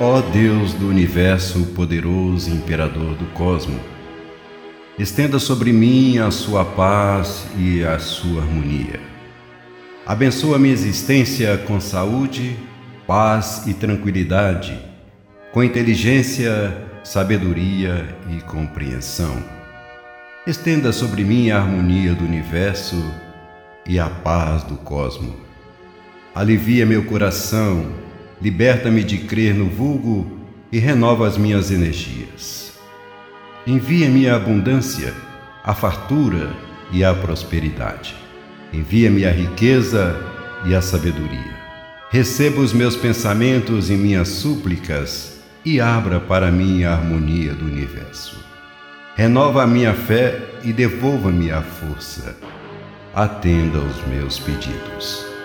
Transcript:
Ó Deus do universo, poderoso imperador do cosmo, estenda sobre mim a sua paz e a sua harmonia. Abençoa minha existência com saúde, paz e tranquilidade, com inteligência, sabedoria e compreensão. Estenda sobre mim a harmonia do universo e a paz do cosmo. Alivia meu coração, liberta-me de crer no vulgo e renova as minhas energias. Envia-me a abundância, a fartura e a prosperidade. Envia-me a riqueza e a sabedoria. Receba os meus pensamentos e minhas súplicas e abra para mim a harmonia do universo. Renova a minha fé e devolva-me a força. Atenda aos meus pedidos.